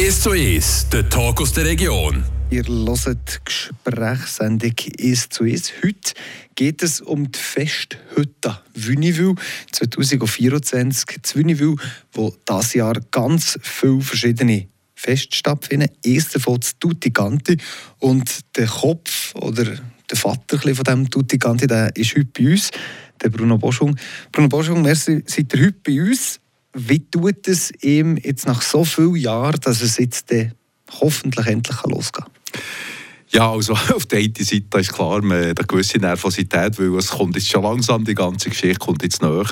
1 zu 1, der Talk aus der Region. Ihr hört Gesprächssendung 1 zu 1. Heute geht es um die Festhütte Wünniville 2024. Das Wünniville, wo dieses Jahr ganz viele verschiedene Feste stattfinden. Erst davon das Tutti. Und der Kopf oder der Vater von diesem Tutti Ganti, ist heute bei uns, der Bruno Boschung. Bruno Boschung, merci, seid ihr heute bei uns. Wie tut es ihm jetzt nach so vielen Jahren, dass es jetzt hoffentlich endlich losgehen kann? Ja, also auf der einen Seite ist klar, man hat eine gewisse Nervosität, weil es kommt jetzt schon langsam, die ganze Geschichte kommt jetzt näher.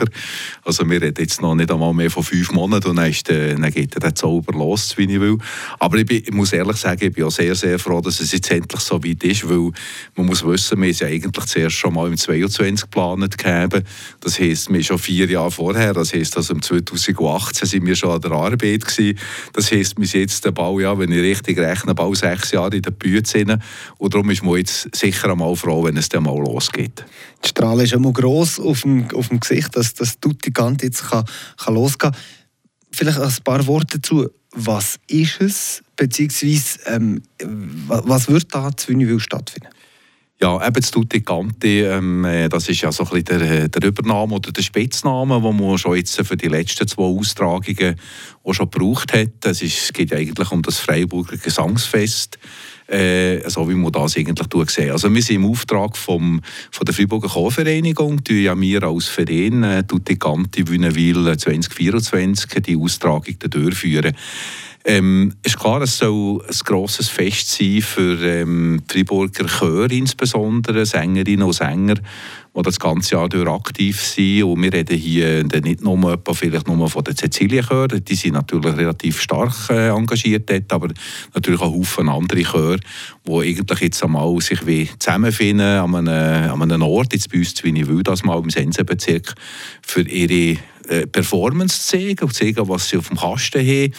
Also wir reden jetzt noch nicht einmal mehr von fünf Monaten und dann, ist der, dann geht der Zauber los, wie ich will. Aber ich, bin, ich, muss ehrlich sagen, ich bin auch sehr, sehr froh, dass es jetzt endlich so weit ist, weil man muss wissen, wir sind ja eigentlich zuerst schon mal im 22 geplant gegeben. Das heisst, wir schon vier Jahre vorher, das heisst, also im 2018 sind wir schon an der Arbeit gewesen. Das heisst, wir sind jetzt Bau, ja, wenn ich richtig rechne, bald sechs Jahre in der Bühne und darum ist man jetzt sicher einmal froh, wenn es dann mal losgeht. Die Strahle ist immer gross auf dem, auf dem Gesicht, dass das Tutti Ganti jetzt kann, kann losgehen kann. Vielleicht ein paar Worte dazu. Was ist es, beziehungsweise ähm, was wird da zu Wünnewil stattfinden? Ja, eben das Tutti Ganti, ähm, äh, das ist ja so ein bisschen der, der Übername oder der Spitzname, den man schon jetzt für die letzten zwei Austragungen auch schon gebraucht hat. Es, ist, es geht eigentlich um das Freiburger Gesangsfest äh, so wie man das eigentlich sehen. Also wir sind im Auftrag vom, von der Freiburger Chorvereinigung, die ja wir als Verein äh, die Ganti Wünnewil 2024 die Austragung durchführen. Ähm, ist klar, es soll ein grosses Fest sein für ähm, die Freiburger Chöre insbesondere, Sängerinnen und Sänger, die das ganze Jahr durch aktiv sind. Und wir reden hier nicht nur vielleicht nur von den Cäcilienchören, die sind natürlich relativ stark äh, engagiert dort, aber natürlich auch Haufen andere Chöre, die eigentlich jetzt einmal sich wie zusammenfinden an einem, an einem Ort, jetzt bei uns zu Wienig das mal im Sensenbezirk, für ihre äh, Performance zu zeigen zu zeigen, was sie auf dem Kasten haben.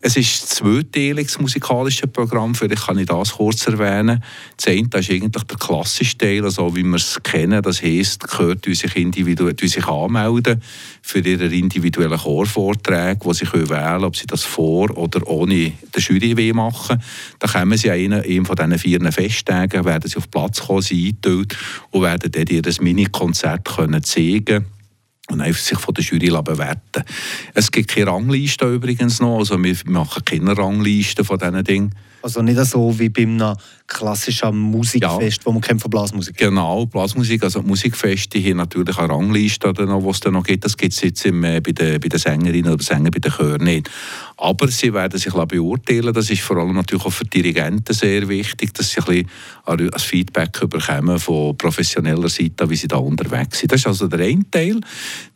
Es ist ein zweiteiliges musikalisches Programm, vielleicht kann ich das kurz erwähnen. Das eine ist eigentlich der klassische Teil, also wie wir es kennen, das heisst, gehört die sich, individuell, die sich anmelden für ihre individuellen Chorvorträge, wo sie können wählen ob sie das vor oder ohne die Jury machen. Dann kommen sie an einem, von diesen vier Festtagen, werden sie auf Platz kommen, eingeteilt und werden dort ihr Mini-Konzert zeigen. können und einfach sich von der Jury bewerten Es gibt keine Rangliste übrigens noch, also wir machen keine Rangliste von diesen Dingen. Also nicht so wie bei einem klassischen Musikfest, ja. wo man kennt von Blasmusik. Genau, Blasmusik, also Musikfeste haben natürlich eine Rangliste, die es dann noch gibt. Das gibt es jetzt im, äh, bei, den, bei den Sängerinnen oder Sängern bei den Chören nicht. Aber sie werden sich beurteilen. Das ist vor allem natürlich auch für Dirigenten sehr wichtig, dass sie ein, bisschen ein Feedback bekommen von professioneller Seite, wie sie da unterwegs sind. Das ist also der eine Teil.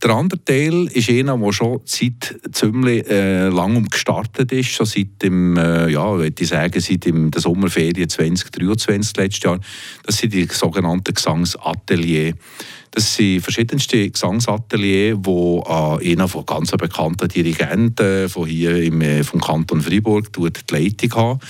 Der andere Teil ist einer, der schon seit ziemlich äh, langem gestartet ist, schon seit dem, äh, ja, würde ich sagen, seit dem, der Sommerferien 2023 letztes Jahr. Das sind die sogenannten Gesangsateliers. Das sind verschiedenste Gesangsateliers, wo äh, einer von ganz bekannten Dirigenten von hier im, äh, vom Kanton Freiburg die Leitung hat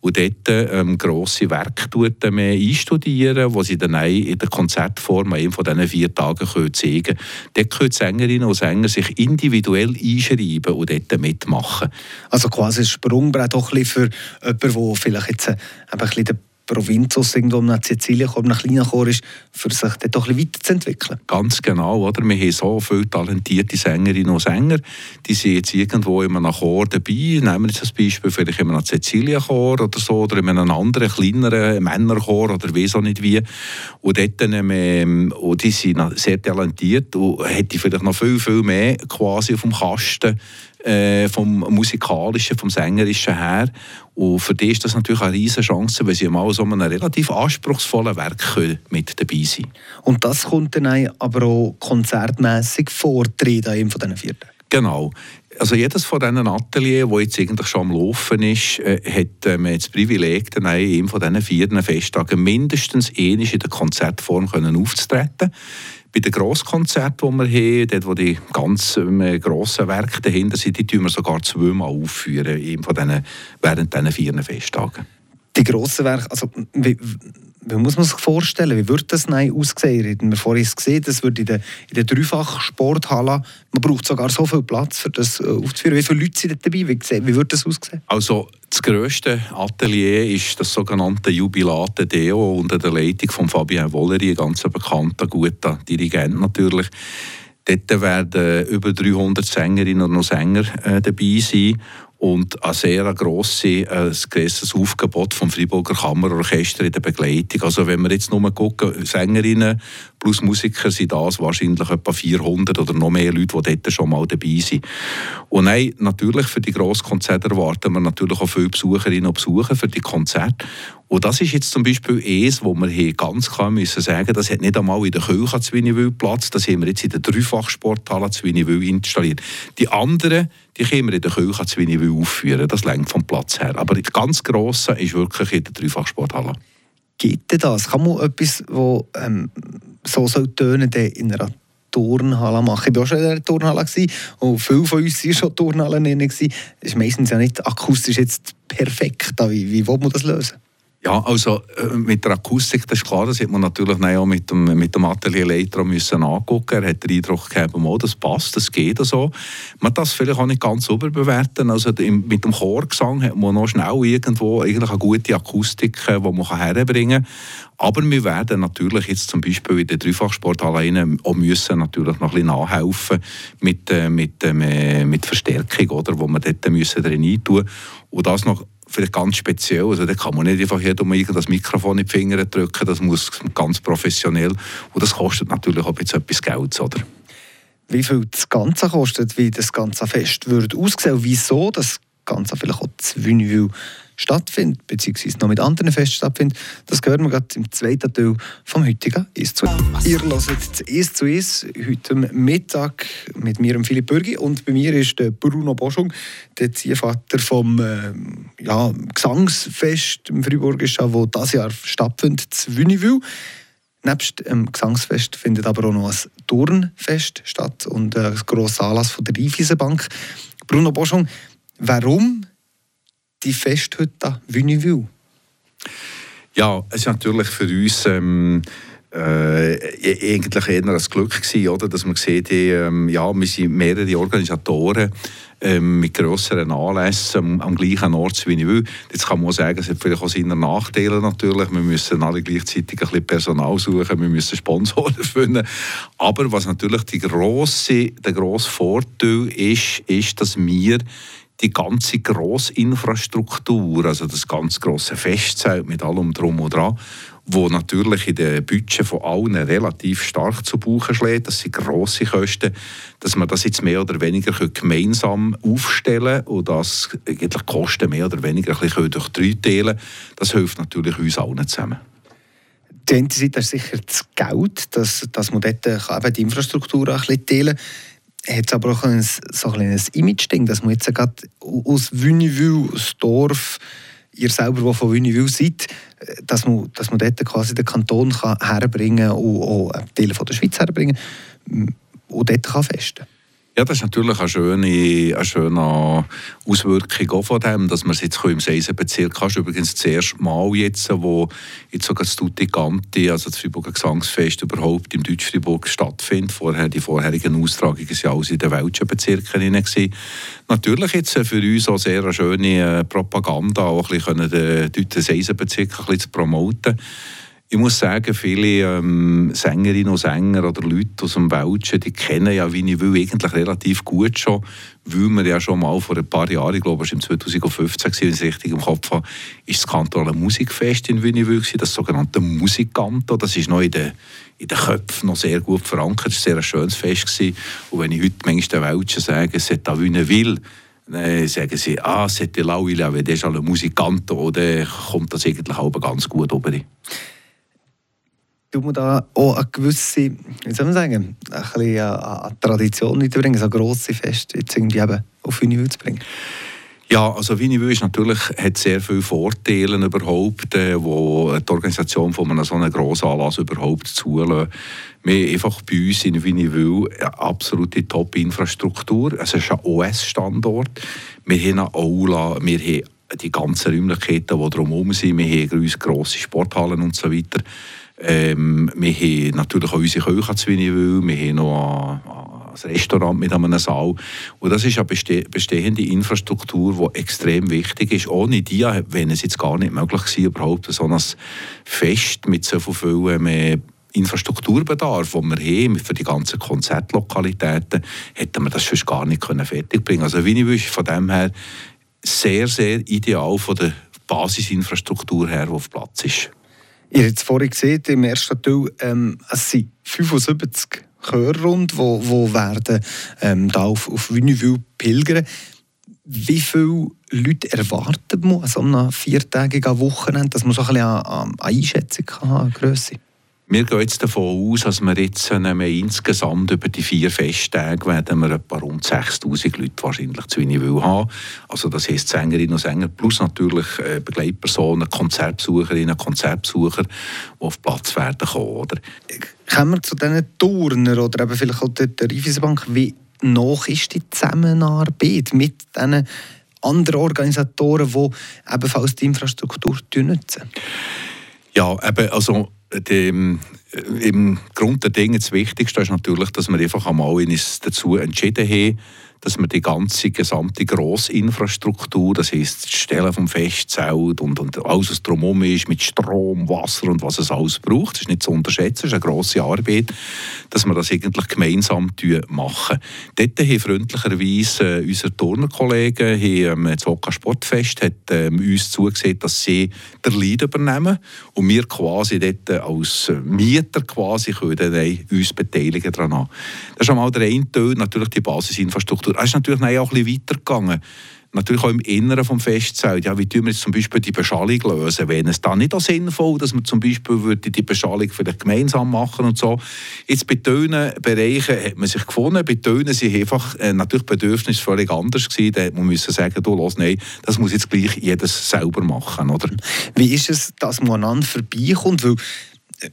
und dort ähm, grosse Werke tut, einstudieren, wo sie dann in der Konzertform an von diesen vier Tagen können zeigen können. Dort können die Sängerinnen und Sänger sich individuell einschreiben und dort mitmachen. Also quasi ein Sprungbrett auch ein bisschen für jemanden, der vielleicht jetzt äh, ein bisschen Provinz irgendwo nach Sizilien kommt, nach kleinen Chor ist, für sich dort auch ein bisschen weiterzuentwickeln. Ganz genau, oder? Wir haben so viele talentierte Sängerinnen und Sänger, die sind jetzt irgendwo in einem Chor dabei. Nehmen wir jetzt als Beispiel vielleicht in einem Sizilien-Chor oder so, oder in einem anderen, kleineren Männerchor oder weiß auch nicht wie. Und dort, ähm, und die sind sehr talentiert und hätte vielleicht noch viel, viel mehr quasi auf dem Kasten äh, vom musikalischen, vom sängerischen her. Und für die ist das natürlich eine riesige Chance, weil sie mal so einem relativ anspruchsvollen Werk mit dabei sind. Und das kommt dann aber auch konzertmässig vortreten einem von diesen vier Tagen? Genau. Also jedes von diesen Ateliers, das jetzt eigentlich schon am Laufen ist, äh, hat äh, das Privileg, dann in einem von diesen vier Festtagen mindestens einmal in der Konzertform können aufzutreten bei den Grosskonzerten, die wir haben, dort wo die ganz ähm, grossen Werke dahinter sind, die wir sogar zweimal aufführen, eben von diesen, während diesen vier Festtagen. Die grossen Werke, also wie, wie muss man sich vorstellen, wie würde das nein aussehen? Wir vorhin gesehen, das würde in der, in der Dreifach-Sporthalle, man braucht sogar so viel Platz, für das äh, aufzuführen. Wie viele Leute sind dabei? Wie, wie würde das aussehen? Also das grösste Atelier ist das sogenannte Jubilate Deo unter der Leitung von Fabien Wolleri, ein ganz bekannter, guter Dirigent natürlich. Dort werden über 300 Sängerinnen und Sänger äh, dabei sein und ein sehr grosses, äh, grosses Aufgebot vom Freiburger Kammerorchester in der Begleitung. Also wenn wir jetzt nur gucken, Sängerinnen plus Musiker sind das wahrscheinlich etwa 400 oder noch mehr Leute, die dort schon mal dabei sind. Und nein, natürlich für die grossen Konzerte erwarten wir natürlich auch viele Besucherinnen und Besucher für die Konzerte. Und das ist jetzt zum Beispiel eins, wo wir hier ganz klar müssen sagen, das hat nicht einmal in der Kirche Zwinniwil Platz, das haben wir jetzt in der Dreifachsporthalle Zwinniwil installiert. Die anderen, die können wir in der Kirche Zwinniwil aufführen, das längt vom Platz her. Aber das ganz Grosse ist wirklich in der Dreifachsporthalle. Gibt das? Kann man etwas, wo ähm, so soll tönen in einer Turnhalle machen. Ich war auch schon in einer Turnhalle und viele von uns waren schon Turnhallen. Das ist meistens ja nicht akustisch jetzt perfekt. Wie, wie will man das lösen? Ja, also äh, mit der Akustik, das ist klar, das hat man natürlich auch mit dem, mit dem Atelierleiter müssen angucken. Er hat den Eindruck gehabt, oh, das passt, das geht so. Man das vielleicht auch nicht ganz überbewerten. Also mit dem Chorgesang hat man noch schnell irgendwo eigentlich eine gute Akustik, die äh, man herbringen kann. Aber wir werden natürlich jetzt zum Beispiel in der Dreifachsporthalle auch müssen natürlich noch ein bisschen nachhelfen mit, äh, mit, mit Verstärkung, oder, wo wir dort müssen drin eintun Und das noch vielleicht ganz speziell. Also da kann man nicht einfach jedem das Mikrofon in die Finger drücken, das muss ganz professionell und das kostet natürlich auch jetzt etwas Geld, oder? Wie viel das Ganze kostet, wie das ganze Fest würde aussehen, wieso das Ganze vielleicht auch zu Wünwil stattfindet, beziehungsweise noch mit anderen Festen stattfindet. Das hören wir gerade im zweiten Teil vom heutigen «Ist zu Ihr hört das «Ist zu Ist» heute Mittag mit mir, Philipp Bürgi, und bei mir ist der Bruno Boschung, der Ziehvater vom äh, ja, Gesangsfest im Freiburgischen, das dieses Jahr stattfindet, zu Wünnewil. Nebst dem Gesangsfest findet aber auch noch ein Turnfest statt und ein grosser Anlass von der Raiffeisenbank. Bruno Boschung, warum die Festhütte Wünnewil? Ja, es ist natürlich für uns ähm, äh, e-, eigentlich eher ein Glück gewesen, oder? dass man sieht, ähm, ja, wir sind mehrere Organisatoren ähm, mit grösseren Anlässen am, am gleichen Ort wie ich will. Jetzt kann man auch sagen, es hat vielleicht auch seine Nachteile natürlich. Wir müssen alle gleichzeitig ein bisschen Personal suchen, wir müssen Sponsoren finden. Aber was natürlich die grosse, der grosse Vorteil ist, ist, dass wir die ganze Grossinfrastruktur, also das ganz große Festzelt mit allem drum und dran, wo natürlich in den Budget von allen relativ stark zu Buchen schlägt, das sind grosse Kosten, dass man das jetzt mehr oder weniger gemeinsam aufstellen und das eigentlich Kosten mehr oder weniger durch drei teilen das hilft natürlich uns allen zusammen. Die eine Seite ist sicher das Geld, dass, dass man dort die Infrastruktur ein bisschen teilen kann hat aber auch ein, so ein kleines Image-Ding, dass man jetzt gerade aus Wünnewil, aus Dorf, ihr selber, die von Wünnewil seid, dass man, dass man dort quasi den Kanton kann herbringen kann und auch Teile von der Schweiz herbringen und dort kann festen ja, das ist natürlich eine schöne, eine schöne Auswirkung von dem, dass man es jetzt im Seisenbezirk hast. Übrigens das erste Mal jetzt, wo jetzt sogar das Tutti also das Freiburger Gesangsfest, überhaupt im Deutsch-Freiburg stattfindet. Vorher, die vorherigen Austragungen waren ja alles in den welschen Bezirken. Natürlich jetzt für uns auch sehr eine schöne äh, Propaganda, auch ein bisschen den deutschen Seisenbezirk ein bisschen zu promoten. Ich muss sagen, viele ähm, Sängerinnen und Sänger oder Leute aus dem Welschen, die kennen ja Winnie Will eigentlich relativ gut schon, weil wir ja schon mal vor ein paar Jahren, ich glaube, es war 2015, wenn ich es richtig im Kopf habe, ist das kantonale Musikfest in Wünnewil, das sogenannte Musikanto. Das ist noch in den, in den Köpfen noch sehr gut verankert. Es war sehr ein schönes Fest. Gewesen. Und wenn ich heute manchmal den Welschen sage, es ist Wünnewil, dann sagen sie, ah, c'est là où il avait déjà le Musikanto, dann kommt das eigentlich auch ganz gut rüber tut man da auch eine gewisse, wie soll man sagen, ein bisschen eine Tradition mitbringen, so grosse Feste jetzt irgendwie eben auf Wünnewil zu bringen? Ja, also Wünnewil natürlich hat sehr viele Vorteile überhaupt, äh, wo die Organisation von einem so einem grossen Anlass überhaupt zulässt. Wir haben einfach bei uns in Wünnewil eine absolute Top-Infrastruktur. Es ist ein OS-Standort. Wir haben eine Aula, wir haben die ganzen Räumlichkeiten, die drumherum sind. Wir haben grosse Sporthallen und so weiter. Ähm, wir haben natürlich auch unsere Küche an Zwinniwil, wir haben noch ein Restaurant mit einem Saal. Und das ist eine bestehende Infrastruktur, die extrem wichtig ist. Ohne die, wenn es jetzt gar nicht möglich war, überhaupt so ein Fest mit so viel mehr Infrastrukturbedarf, den wir haben für die ganzen Konzertlokalitäten, hätten wir das sonst gar nicht fertigbringen können. Also Wiener ist von dem her sehr, sehr ideal von der Basisinfrastruktur her, die auf Platz ist. Ihr habt es vorhin gesehen, im ersten Teil, ähm, es sind 75 Chörrund, wo, wo werden ähm, da auf, auf Wünneville pilgern. Wie viele Leute erwarten man an so einem viertägigen Wochenende, dass man so ein bisschen eine Einschätzung haben kann, wir gehen jetzt davon aus, dass wir jetzt insgesamt über die vier Festtage werden wir etwa rund 6000 Leute wahrscheinlich zu Wienerwil haben. Also das heisst Sängerinnen und Sänger plus natürlich äh, Begleitpersonen, Konzertbesucherinnen, Konzertbesucher, die auf Platz werden kommen. Oder? Kommen wir zu diesen Turner oder eben vielleicht auch der, der Raiffeisenbank. Wie noch ist die Zusammenarbeit mit diesen anderen Organisatoren, die ebenfalls die Infrastruktur nutzen? Ja, eben, also dem, äh, im Grund der Dinge das Wichtigste ist natürlich, dass wir einfach einmal uns dazu entschieden haben, dass man die ganze gesamte Grossinfrastruktur, das heisst das Stellen vom Festzelt und, und alles, was drumherum ist, mit Strom, Wasser und was es alles braucht, das ist nicht zu unterschätzen, das ist eine grosse Arbeit, dass wir das eigentlich gemeinsam machen. Dort haben freundlicherweise äh, unsere Turnerkollegen haben, ähm, das OK Sportfest hat ähm, uns zugesehen, dass sie den Lead übernehmen und wir quasi dort als Mieter quasi können dann uns beteiligen daran. Das ist einmal der eine Teil, natürlich die Basisinfrastruktur es ist natürlich auch ein bisschen weitergegangen. Natürlich auch im Inneren des Festzelts. Ja, wie tun wir jetzt zum Beispiel die Beschallung lösen? Wäre es dann nicht auch sinnvoll, dass man zum Beispiel würde die Beschallung vielleicht gemeinsam machen und so? Jetzt bei Bereichen hat man sich gefunden. Bei Tönen sind einfach äh, natürlich Bedürfnisse völlig anders gewesen. Da man müssen sagen, du, los, nein, das muss jetzt gleich jedes selber machen, oder? Wie ist es, dass man aneinander vorbeikommt? Weil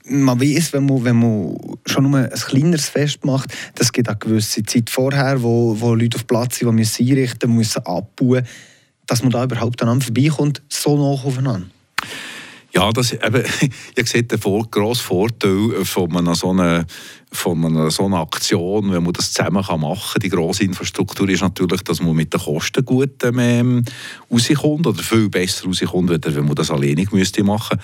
man weiß, wenn man, wenn man schon nur ein kleineres Fest macht, das gibt eine gewisse Zeit vorher, wo, wo Leute auf Platz sind, die müssen einrichten müssen, abbauen, dass man da überhaupt aneinander vorbeikommt, so nach aufeinander. Ja, das, eben, ihr seht den grossen Vorteil von einer so einer, von einer so einer Aktion, wenn man das zusammen machen kann. Die grosse Infrastruktur ist natürlich, dass man mit den Kosten gut ähm, rauskommt oder viel besser rauskommt, wenn man das alleine müsste machen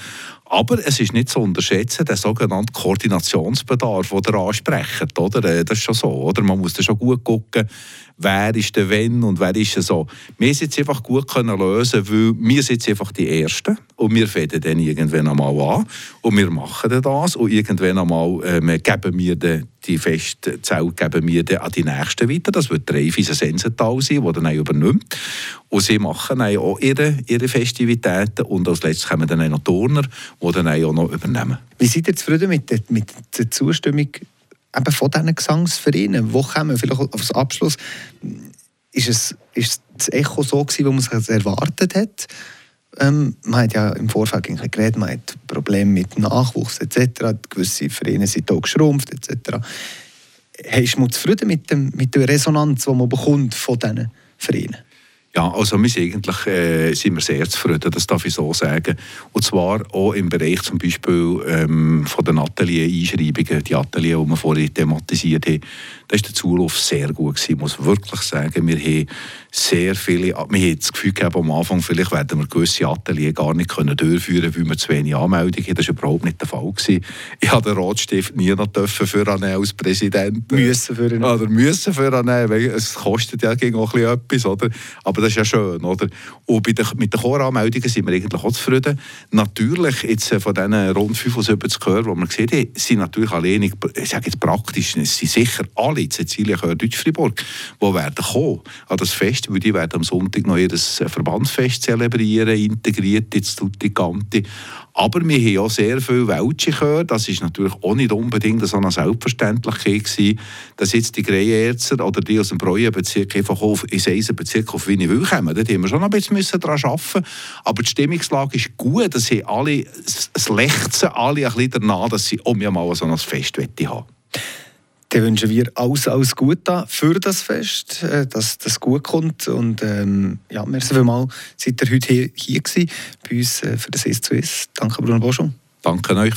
aber es ist nicht zu unterschätzen, der sogenannte Koordinationsbedarf, den ihr. Oder? Äh, das ist schon so. Oder? Man muss da schon gut gucken, wer ist der wenn und wer ist so. Wir sind es einfach gut können lösen, weil wir sind jetzt einfach die Ersten und wir fangen dann irgendwann einmal an und wir machen das und irgendwann einmal äh, geben wir den die Festzelle geben wir dann an die Nächsten weiter. Das wird der Reifis Sensental sein, der dann übernimmt. Und sie machen dann auch ihre, ihre Festivitäten und als letztes kommen dann noch Turner, die dann auch noch übernehmen. Wie seid ihr zufrieden mit der, mit der Zustimmung eben von diesen Gesangsvereinen? Wo kommen wir vielleicht als Abschluss? Ist, es, ist das Echo so gewesen, wie man es erwartet hat? Ähm, man hat ja im Vorfeld geredet, man hat Probleme mit Nachwuchs etc. Gewisse Vereine sind auch geschrumpft etc. Hast du zufrieden mit, dem, mit der Resonanz, die man bekommt von diesen Vereinen? Ja, also wir sind eigentlich äh, sind wir sehr zufrieden, das darf ich so sagen. Und zwar auch im Bereich zum Beispiel ähm, von den Atelier-Einschreibungen, die Atelier, die wir vorhin thematisiert haben, da ist der Zulauf sehr gut gewesen, ich muss wirklich sagen. Wir haben sehr viele, wir haben das Gefühl gehabt, am Anfang, vielleicht werden wir gewisse Atelier gar nicht können durchführen können, weil wir zu wenig Anmeldungen haben. Das war überhaupt nicht der Fall. Gewesen. Ich habe den Rotstift nie noch dürfen für als Präsident. Müssen für Oder müssen für weil es kostet ja gegen auch ein etwas, oder? Aber das ist ja schön, oder? Und bei den, mit den Choranmeldungen sind wir eigentlich auch zufrieden. Natürlich, jetzt äh, von diesen rund 75 Chören, die wir gesehen haben, sind natürlich alleine, ich sage jetzt praktisch, es sind sicher alle in Sizilien Chör Deutsch-Fribourg, die werden kommen an das Fest, weil die werden am Sonntag noch ihr Verbandsfest zelebrieren, integriert ins Tutti Canti. Aber wir haben auch sehr viele Welsche gehört. Das ist natürlich auch nicht unbedingt so eine Selbstverständlichkeit gewesen, dass jetzt die Greyerzer oder die aus dem Breuenbezirk einfach auf, in unseren Bezirk auf Wienerwil kommen. Da haben wir schon ein bisschen daran arbeiten Aber die Stimmungslage ist gut. dass sie alle, es lechzen alle ein bisschen danach, dass sie um ja mal so ein Fest haben Dann wünschen wir alles, alles Gute für das Fest, äh, dass das gut kommt. Und ähm, ja, merci vielmals, seid ihr heute hier, hier gewesen, bei uns äh, für das «Es zu Es». Danke, Bruno Boschung. Danke euch